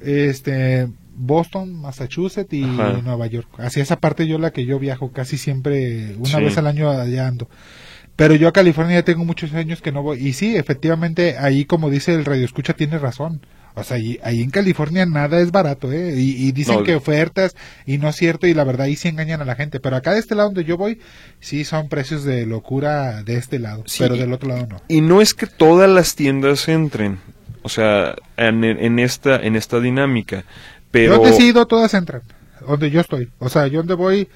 este Boston, Massachusetts y Ajá. Nueva York. Hacia esa parte yo la que yo viajo casi siempre, una Sí. vez al año allá ando. Pero yo a California ya tengo muchos años que no voy. Y sí, efectivamente, ahí como dice el radio escucha, tiene razón. O sea, ahí, ahí en California nada es barato, ¿eh? Y, y dicen No, que ofertas y no es cierto y la verdad ahí sí engañan a la gente. Pero acá de este lado donde yo voy, sí son precios de locura de este lado. Sí. Pero del otro lado no. Y no es que todas las tiendas entren, o sea, en, en esta en esta dinámica, pero Yo donde sí he ido, todas entran. Donde yo estoy. O sea, yo donde voy.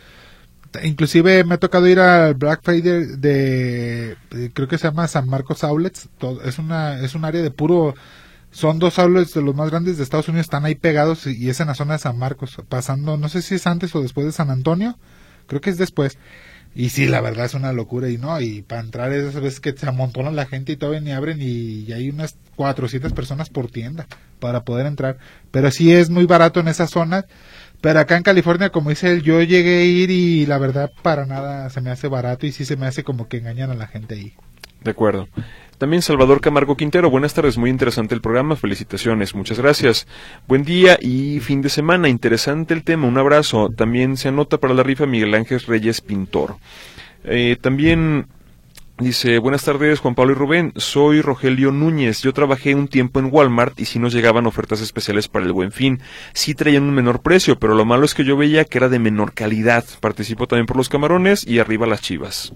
Inclusive me ha tocado ir al Black Friday de, de- creo que se llama San Marcos Outlets. Todo- es una es un área de puro son dos outlets de los más grandes de Estados Unidos, están ahí pegados y, es en la zona de San Marcos, pasando, no sé si es antes o después de San Antonio, creo que es después. Y sí, la verdad es una locura y no, y para entrar esas veces que se amontona la gente y todavía ni abren y, y hay unas 400 personas por tienda para poder entrar. Pero sí es muy barato en esas zonas. Pero acá en California, como dice él, yo llegué a ir y la verdad para nada se me hace barato y sí se me hace como que engañan a la gente ahí. De acuerdo. También Salvador Camargo Quintero, buenas tardes, muy interesante el programa, felicitaciones, muchas gracias. Buen día y fin de semana, interesante el tema, un abrazo. También se anota para la rifa Miguel Ángel Reyes Pintor. Eh, también dice, buenas tardes Juan Pablo y Rubén, soy Rogelio Núñez, yo trabajé un tiempo en Walmart y sí nos llegaban ofertas especiales para el buen fin. Sí traían un menor precio, pero lo malo es que yo veía que era de menor calidad. Participo también por los camarones y arriba las chivas.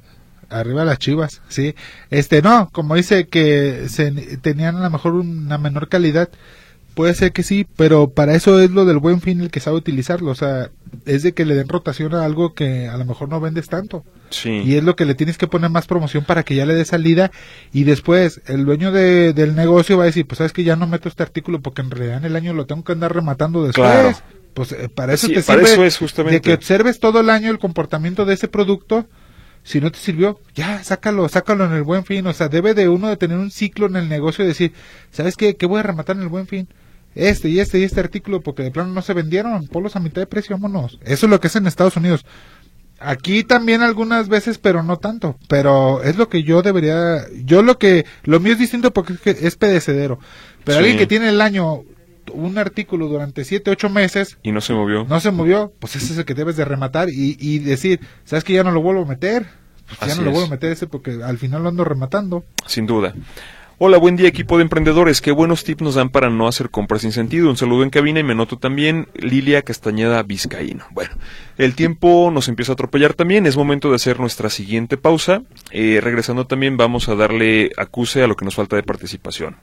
Arriba las chivas, sí. Este, no, como dice que se, tenían a lo mejor una menor calidad, puede ser que sí, pero para eso es lo del buen fin el que sabe utilizarlo. O sea, es de que le den rotación a algo que a lo mejor no vendes tanto. Sí. Y es lo que le tienes que poner más promoción para que ya le dé salida. Y después, el dueño de- del negocio va a decir, pues sabes que ya no meto este artículo porque en realidad en el año lo tengo que andar rematando después. Claro. Pues eh, para eso Sí, te para sirve eso es justamente. de que observes todo el año el comportamiento de ese producto. Si no te sirvió, ya, sácalo, sácalo en el buen fin. O sea, debe de uno de tener un ciclo en el negocio y decir, ¿sabes qué? ¿Qué voy a rematar en el buen fin? Este y este y este artículo porque de plano no se vendieron, ponlos a mitad de precio, vámonos. Eso es lo que es en Estados Unidos. Aquí también algunas veces, pero no tanto. Pero es lo que yo debería, yo lo que, lo mío es distinto porque es, que es pedecedero. Pero Sí. alguien que tiene el año un artículo durante siete, ocho meses, Y no se movió. no se movió, pues ese es el que debes de rematar y, y decir, ¿sabes que ya no lo vuelvo a meter? Pues ya no lo es. vuelvo a meter ese porque al final lo ando rematando. Sin duda. Hola, buen día equipo de emprendedores. Qué buenos tips nos dan para no hacer compras sin sentido. Un saludo en cabina y me noto también Lilia Castañeda Vizcaíno. Bueno, el tiempo nos empieza a atropellar también. Es momento de hacer nuestra siguiente pausa. Eh, regresando también vamos a darle acuse a lo que nos falta de participación.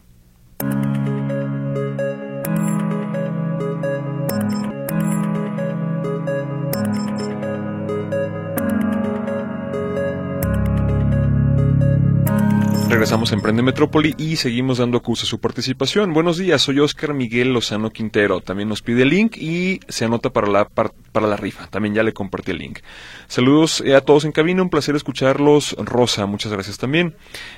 Regresamos a Emprende Metrópoli y seguimos dando curso a su participación. Buenos días, soy Oscar Miguel Lozano Quintero. También nos pide el link y se anota para la, para la rifa. También ya le compartí el link. Saludos eh, a todos en cabina, un placer escucharlos. Rosa, muchas gracias también.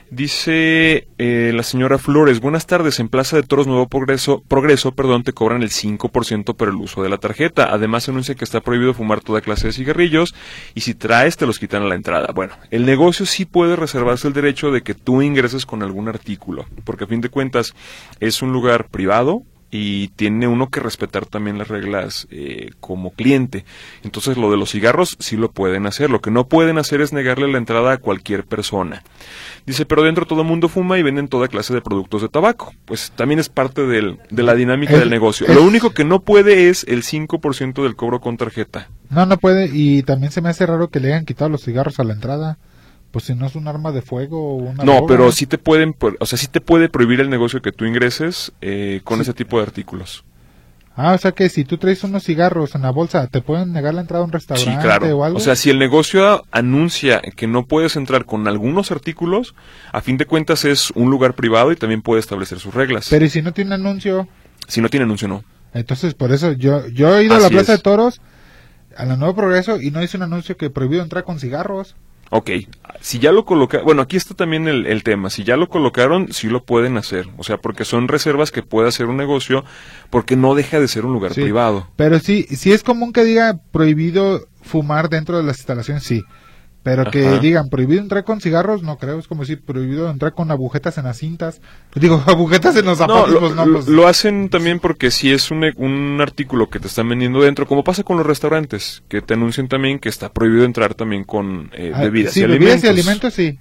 Dice eh, la señora Flores, buenas tardes. En Plaza de Toros Nuevo Progreso, Progreso perdón, te cobran el 5% por el uso de la tarjeta. Además anuncia que está prohibido fumar toda clase de cigarrillos y si traes te los quitan a la entrada. Bueno, el negocio sí puede reservarse el derecho de que tú ingreses con algún artículo, porque a fin de cuentas es un lugar privado, y tiene uno que respetar también las reglas eh, como cliente. Entonces lo de los cigarros sí lo pueden hacer. Lo que no pueden hacer es negarle la entrada a cualquier persona. Dice, pero dentro todo el mundo fuma y venden toda clase de productos de tabaco. Pues también es parte del, de la dinámica del negocio. Lo único que no puede es el 5% del cobro con tarjeta. No, no puede. Y también se me hace raro que le hayan quitado los cigarros a la entrada. Pues si no es un arma de fuego o una No, pero sí te pueden, o sea, sí te puede prohibir el negocio que tú ingreses eh, con ese tipo de artículos. Ah, o sea que si tú traes unos cigarros en la bolsa, ¿te pueden negar la entrada a un restaurante sí, claro. o algo? O sea, si el negocio anuncia que no puedes entrar con algunos artículos, a fin de cuentas es un lugar privado y también puede establecer sus reglas. Pero ¿y si no tiene anuncio? Si no tiene anuncio, no. Entonces, por eso yo, yo he ido a la Plaza de Toros, a la Nuevo Progreso, y no hice un anuncio que prohibido entrar con cigarros. Ok, si ya lo colocaron, bueno, aquí está también el, tema, si ya lo colocaron, sí lo pueden hacer, o sea, porque son reservas que puede hacer un negocio, porque no deja de ser un lugar privado. Pero sí, sí es común que diga prohibido fumar dentro de las instalaciones, sí. Pero que digan prohibido entrar con cigarros, no creo. Es como decir prohibido entrar con agujetas en las cintas. Digo, agujetas en los zapatos. No, lo, pues lo hacen también porque si es un, un, artículo que te están vendiendo dentro, como pasa con los restaurantes, que te anuncian también que está prohibido entrar también con eh, ah, bebidas sí, y bebidas y alimentos, sí.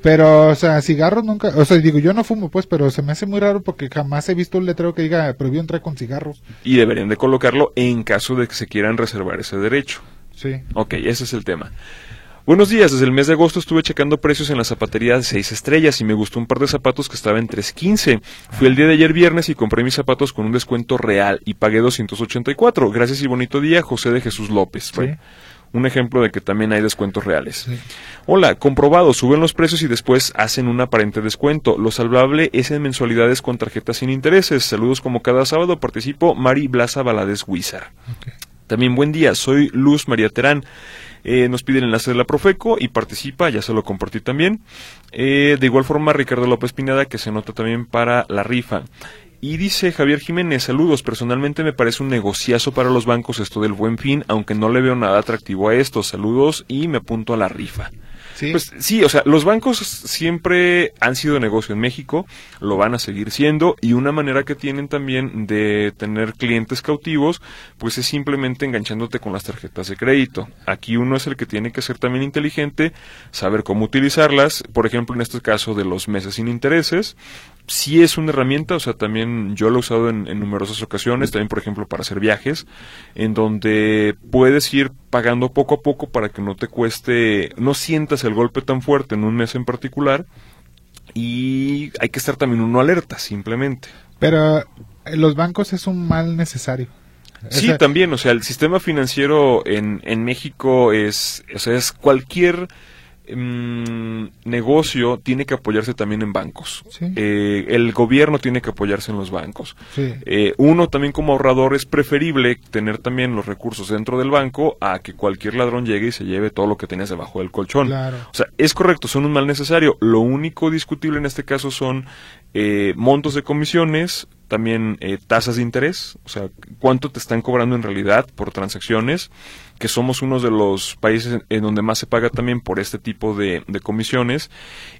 Pero, o sea, cigarros nunca, o sea, digo, yo no fumo, pues, pero se me hace muy raro porque jamás he visto un letrero que diga prohibido entrar con cigarros. Y deberían de colocarlo en caso de que se quieran reservar ese derecho. Sí. Ok, ese es el tema. Buenos días, desde el mes de agosto estuve checando precios en la zapatería de 6 estrellas y me gustó un par de zapatos que estaba en 3.15. Fui el día de ayer viernes y compré mis zapatos con un descuento real y pagué 284. Gracias y bonito día, José de Jesús López. un ejemplo de que también hay descuentos reales. Hola, comprobado, suben los precios y después hacen un aparente descuento. Lo salvable es en mensualidades con tarjetas sin intereses. Saludos como cada sábado, participo Mari Blasa Valadez Huizar. También buen día, soy Luz María Terán. Eh, nos pide el enlace de la Profeco y participa, ya se lo compartí también. Eh, de igual forma, Ricardo López Pineda, que se nota también para la rifa. Y dice Javier Jiménez, saludos, personalmente me parece un negociazo para los bancos esto del buen fin, aunque no le veo nada atractivo a esto. Saludos y me apunto a la rifa. ¿Sí? Pues sí, o sea, los bancos siempre han sido negocio en México, lo van a seguir siendo y una manera que tienen también de tener clientes cautivos, pues es simplemente enganchándote con las tarjetas de crédito. Aquí uno es el que tiene que ser también inteligente, saber cómo utilizarlas, por ejemplo, en este caso de los meses sin intereses, sí es una herramienta, o sea, también yo lo he usado en, numerosas ocasiones, también por ejemplo para hacer viajes, en donde puedes ir pagando poco a poco para que no te cueste, no sientas el golpe tan fuerte en un mes en particular y hay que estar también uno alerta, simplemente. Pero eh, los bancos es un mal necesario. Sí, también, o sea, el sistema financiero en, en México es, o sea, es cualquier Mm, negocio tiene que apoyarse también en bancos. Eh, el gobierno tiene que apoyarse en los bancos. Eh, uno también como ahorrador es preferible tener también los recursos dentro del banco a que cualquier ladrón llegue y se lleve todo lo que tenías debajo del colchón. O sea, es correcto, son un mal necesario. Lo único discutible en este caso son eh, montos de comisiones, también tasas de interés, o sea, cuánto te están cobrando en realidad por transacciones que somos uno de los países en donde más se paga también por este tipo de, comisiones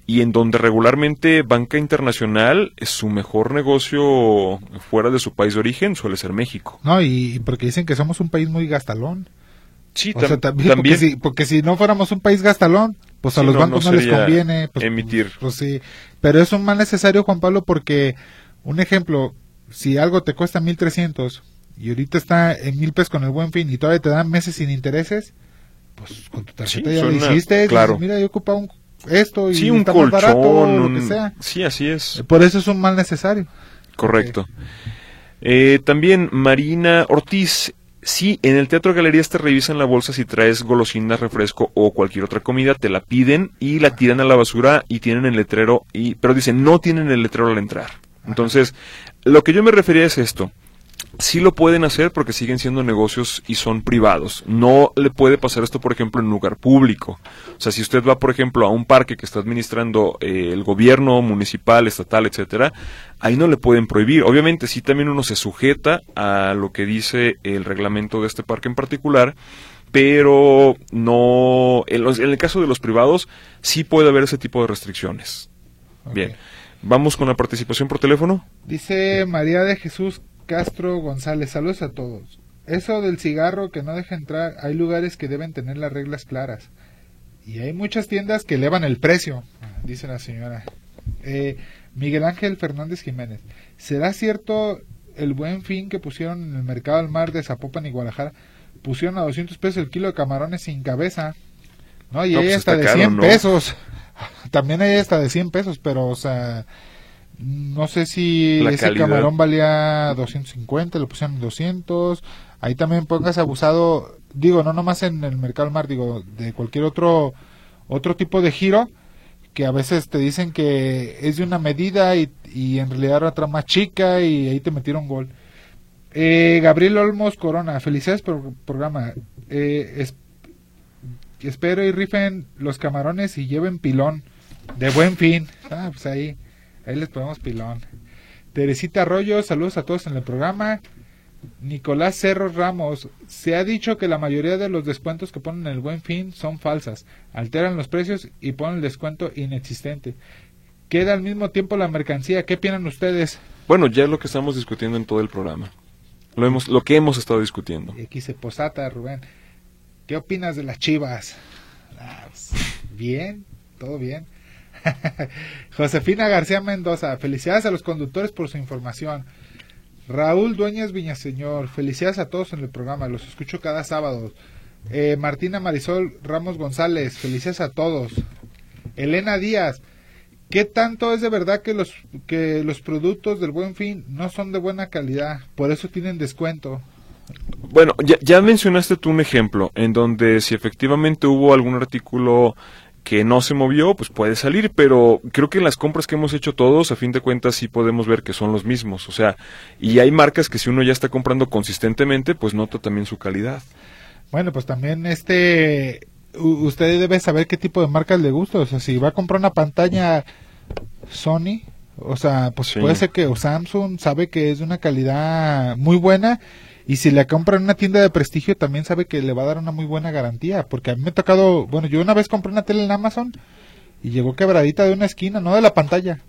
y en donde regularmente banca internacional es su mejor negocio fuera de su país de origen suele ser México. No, y porque dicen que somos un país muy gastalón. Sí, también. Porque si, no fuéramos un país gastalón, pues a los bancos no, les conviene. Pues, emitir. Pues, sí. Pero es un mal necesario, Juan Pablo, porque, un ejemplo, si algo te cuesta 1300 y ahorita está en mil pesos con el buen fin y todavía te dan meses sin intereses, pues con tu tarjeta ya lo hiciste, claro. mira, yo ocupa un, esto y sí, un está colchón, barato, lo que sea. Sí, así es. Eh, por eso es un mal necesario. Correcto. Eh, también Marina Ortiz, Sí, en el Teatro Galerías te revisan la bolsa si traes golosinas, refresco o cualquier otra comida, te la piden y la tiran a la basura y tienen el letrero, y, pero dicen no tienen el letrero al entrar. Entonces, lo que yo me refería es esto sí lo pueden hacer porque siguen siendo negocios y son privados. No le puede pasar esto, por ejemplo, en un lugar público. O sea, si usted va, por ejemplo, a un parque que está administrando eh, el gobierno municipal, estatal, etcétera, ahí no le pueden prohibir. Obviamente, sí también uno se sujeta a lo que dice el reglamento de este parque en particular, pero no. En, el caso de los privados, sí puede haber ese tipo de restricciones. Bien. Vamos con la participación por teléfono. Dice María de Jesús Castro González, saludos a todos. Eso del cigarro que no deja entrar, hay lugares que deben tener las reglas claras. Y hay muchas tiendas que elevan el precio, dice la señora. Eh, Miguel Ángel Fernández Jiménez, ¿será cierto el buen fin que pusieron en el mercado al mar de Zapopan y Guadalajara? Pusieron a 200 pesos el kilo de camarones sin cabeza. No, y hay pues hasta de 100 pesos. También hay hasta de 100 pesos, pero, o sea, no sé si ese camarón valía 250, lo pusieron en 200. Ahí también pongas abusado, digo, no nomás en el mercado mar, digo, de cualquier otro otro tipo de giro que a veces te dicen que es de una medida y, en realidad era otra más chica y ahí te metieron gol. Eh, Gabriel Olmos Corona, felicidades por el programa. Eh, espero y rifen los camarones y lleven pilón de buen fin. Ah, pues ahí. Ahí les ponemos pilón. Teresita Arroyo, saludos a todos en el programa. Nicolás Cerro Ramos, se ha dicho que la mayoría de los descuentos que ponen en el buen fin son falsas, alteran los precios y ponen el descuento inexistente. Queda al mismo tiempo la mercancía, ¿qué opinan ustedes? Bueno, ya es lo que estamos discutiendo en todo el programa. Lo, hemos, lo que hemos estado discutiendo. Aquí se posata, Rubén. ¿Qué opinas de las chivas? Ah, pues, bien, todo bien. Josefina García Mendoza, felicidades a los conductores por su información. Raúl Dueñas Viñaseñor, felicidades a todos en el programa, los escucho cada sábado. Eh, Martina Marisol Ramos González, felicidades a todos. Elena Díaz, ¿qué tanto es de verdad que los, que los productos del buen fin no son de buena calidad? Por eso tienen descuento. Bueno, ya, ya mencionaste tú un ejemplo en donde si efectivamente hubo algún artículo que no se movió, pues puede salir, pero creo que en las compras que hemos hecho todos, a fin de cuentas sí podemos ver que son los mismos, o sea, y hay marcas que si uno ya está comprando consistentemente, pues nota también su calidad. Bueno, pues también este, usted debe saber qué tipo de marcas le gusta, o sea, si va a comprar una pantalla Sony, o sea, pues puede ser que o Samsung sabe que es de una calidad muy buena y si la compra en una tienda de prestigio, también sabe que le va a dar una muy buena garantía. Porque a mí me ha tocado, bueno, yo una vez compré una tele en Amazon y llegó quebradita de una esquina, no de la pantalla.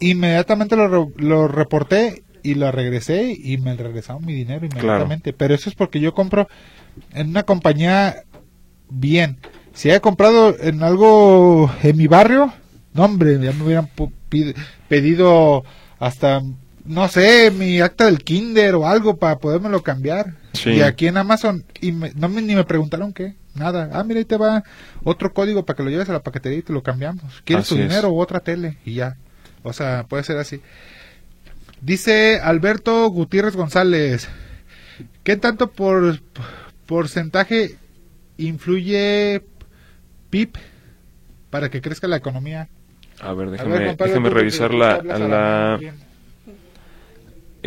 Inmediatamente lo, lo reporté y lo regresé y me regresaron mi dinero inmediatamente. Pero eso es porque yo compro en una compañía bien. Si haya comprado en algo en mi barrio, no hombre, ya me hubieran pedido hasta no sé, mi acta del kinder o algo para podérmelo cambiar. Y aquí en Amazon, y no me, ni me preguntaron qué, nada. Ah, mira, ahí te va otro código para que lo lleves a la paquetería y te lo cambiamos. ¿Quieres tu dinero o otra tele? Y ya. O sea, puede ser así. Dice Alberto Gutiérrez González, ¿qué tanto por porcentaje influye PIB para que crezca la economía? A ver, déjame, déjame revisar la, la,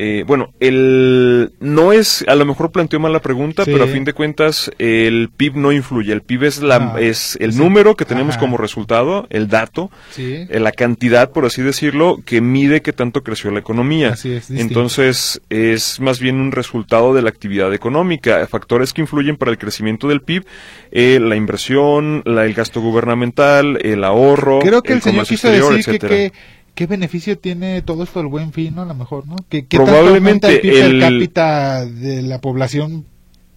eh, bueno, el no es, a lo mejor planteó mal la pregunta, pero a fin de cuentas el PIB no influye. El PIB es la ah, es el número que tenemos como resultado, el dato, eh, la cantidad, por así decirlo, que mide qué tanto creció la economía. Entonces es más bien un resultado de la actividad económica. Factores que influyen para el crecimiento del PIB, eh, la inversión, la, el gasto gubernamental, el ahorro, Creo que el, señor quiso decir que ¿qué beneficio tiene todo esto del buen fin, no? A lo mejor, ¿no? ¿Qué, Probablemente el, el cápita de la población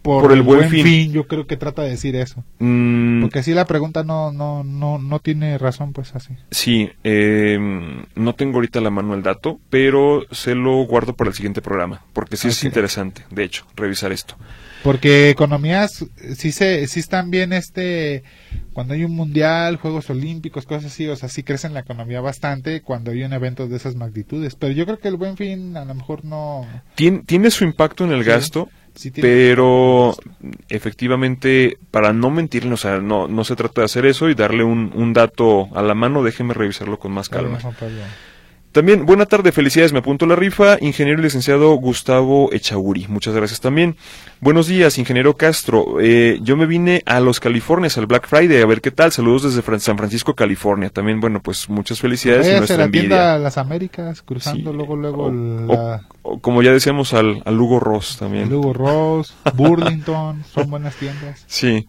por, el, buen, fin. Yo creo que trata de decir eso. Mm. Porque así la pregunta no, no, no, no tiene razón, pues así. Sí, eh, no tengo ahorita la mano el dato, pero se lo guardo para el siguiente programa, porque sí es interesante, de hecho, revisar esto. Porque economías sí se sí están bien este cuando hay un mundial, Juegos Olímpicos, cosas así, o sea, sí crece la economía bastante cuando hay un evento de esas magnitudes, pero yo creo que el Buen Fin a lo mejor no tiene, tiene su impacto en el gasto, Sí pero efectivamente, para no mentirle, o sea, no, no se trata de hacer eso y darle un, un dato a la mano, déjeme revisarlo con más calma. También, buena tarde, felicidades, me apunto la rifa, ingeniero y licenciado Gustavo Echauri, muchas gracias también. Buenos días, ingeniero Castro, eh, yo me vine a los Californias, al Black Friday, a ver qué tal, saludos desde Fran- San Francisco, California, también, bueno, pues muchas felicidades y Váyase a nuestra la envidia. tienda Las Américas, cruzando Sí, luego, luego o- la, o como ya decíamos, al, al Hugo Ross también. el Hugo Ross, Burlington, son buenas tiendas. Sí.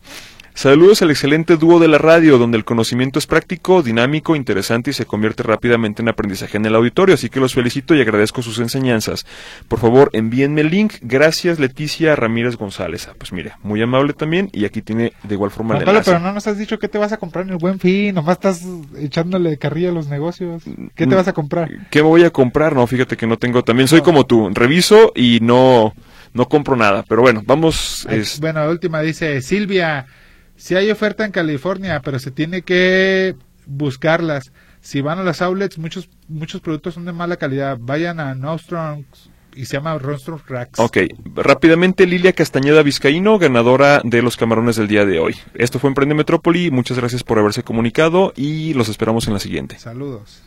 Saludos al excelente dúo de la radio, donde el conocimiento es práctico, dinámico, interesante y se convierte rápidamente en aprendizaje en el auditorio. Así que los felicito y agradezco sus enseñanzas. Por favor, envíenme el link. Gracias, Leticia Ramírez González. Ah, pues mire, muy amable también. Y aquí tiene de igual forma Juan el enlace. pero no nos has dicho qué te vas a comprar en el Buen Fin, nomás estás echándole carrilla a los negocios. ¿Qué te Mm, vas a comprar? ¿Qué me voy a comprar? No, fíjate que no tengo. También soy No. como tú. Reviso y no, no compro nada. Pero bueno, vamos. Es- Bueno, la última dice Silvia, si hay oferta en California, pero se tiene que buscarlas. Si van a las outlets, muchos muchos productos son de mala calidad. Vayan a Nostroms y se llama Rostrom Racks. Ok, rápidamente Lilia Castañeda Vizcaíno, ganadora de los camarones del día de hoy. Esto fue Emprende Metrópoli, muchas gracias por haberse comunicado y los esperamos en la siguiente. Saludos.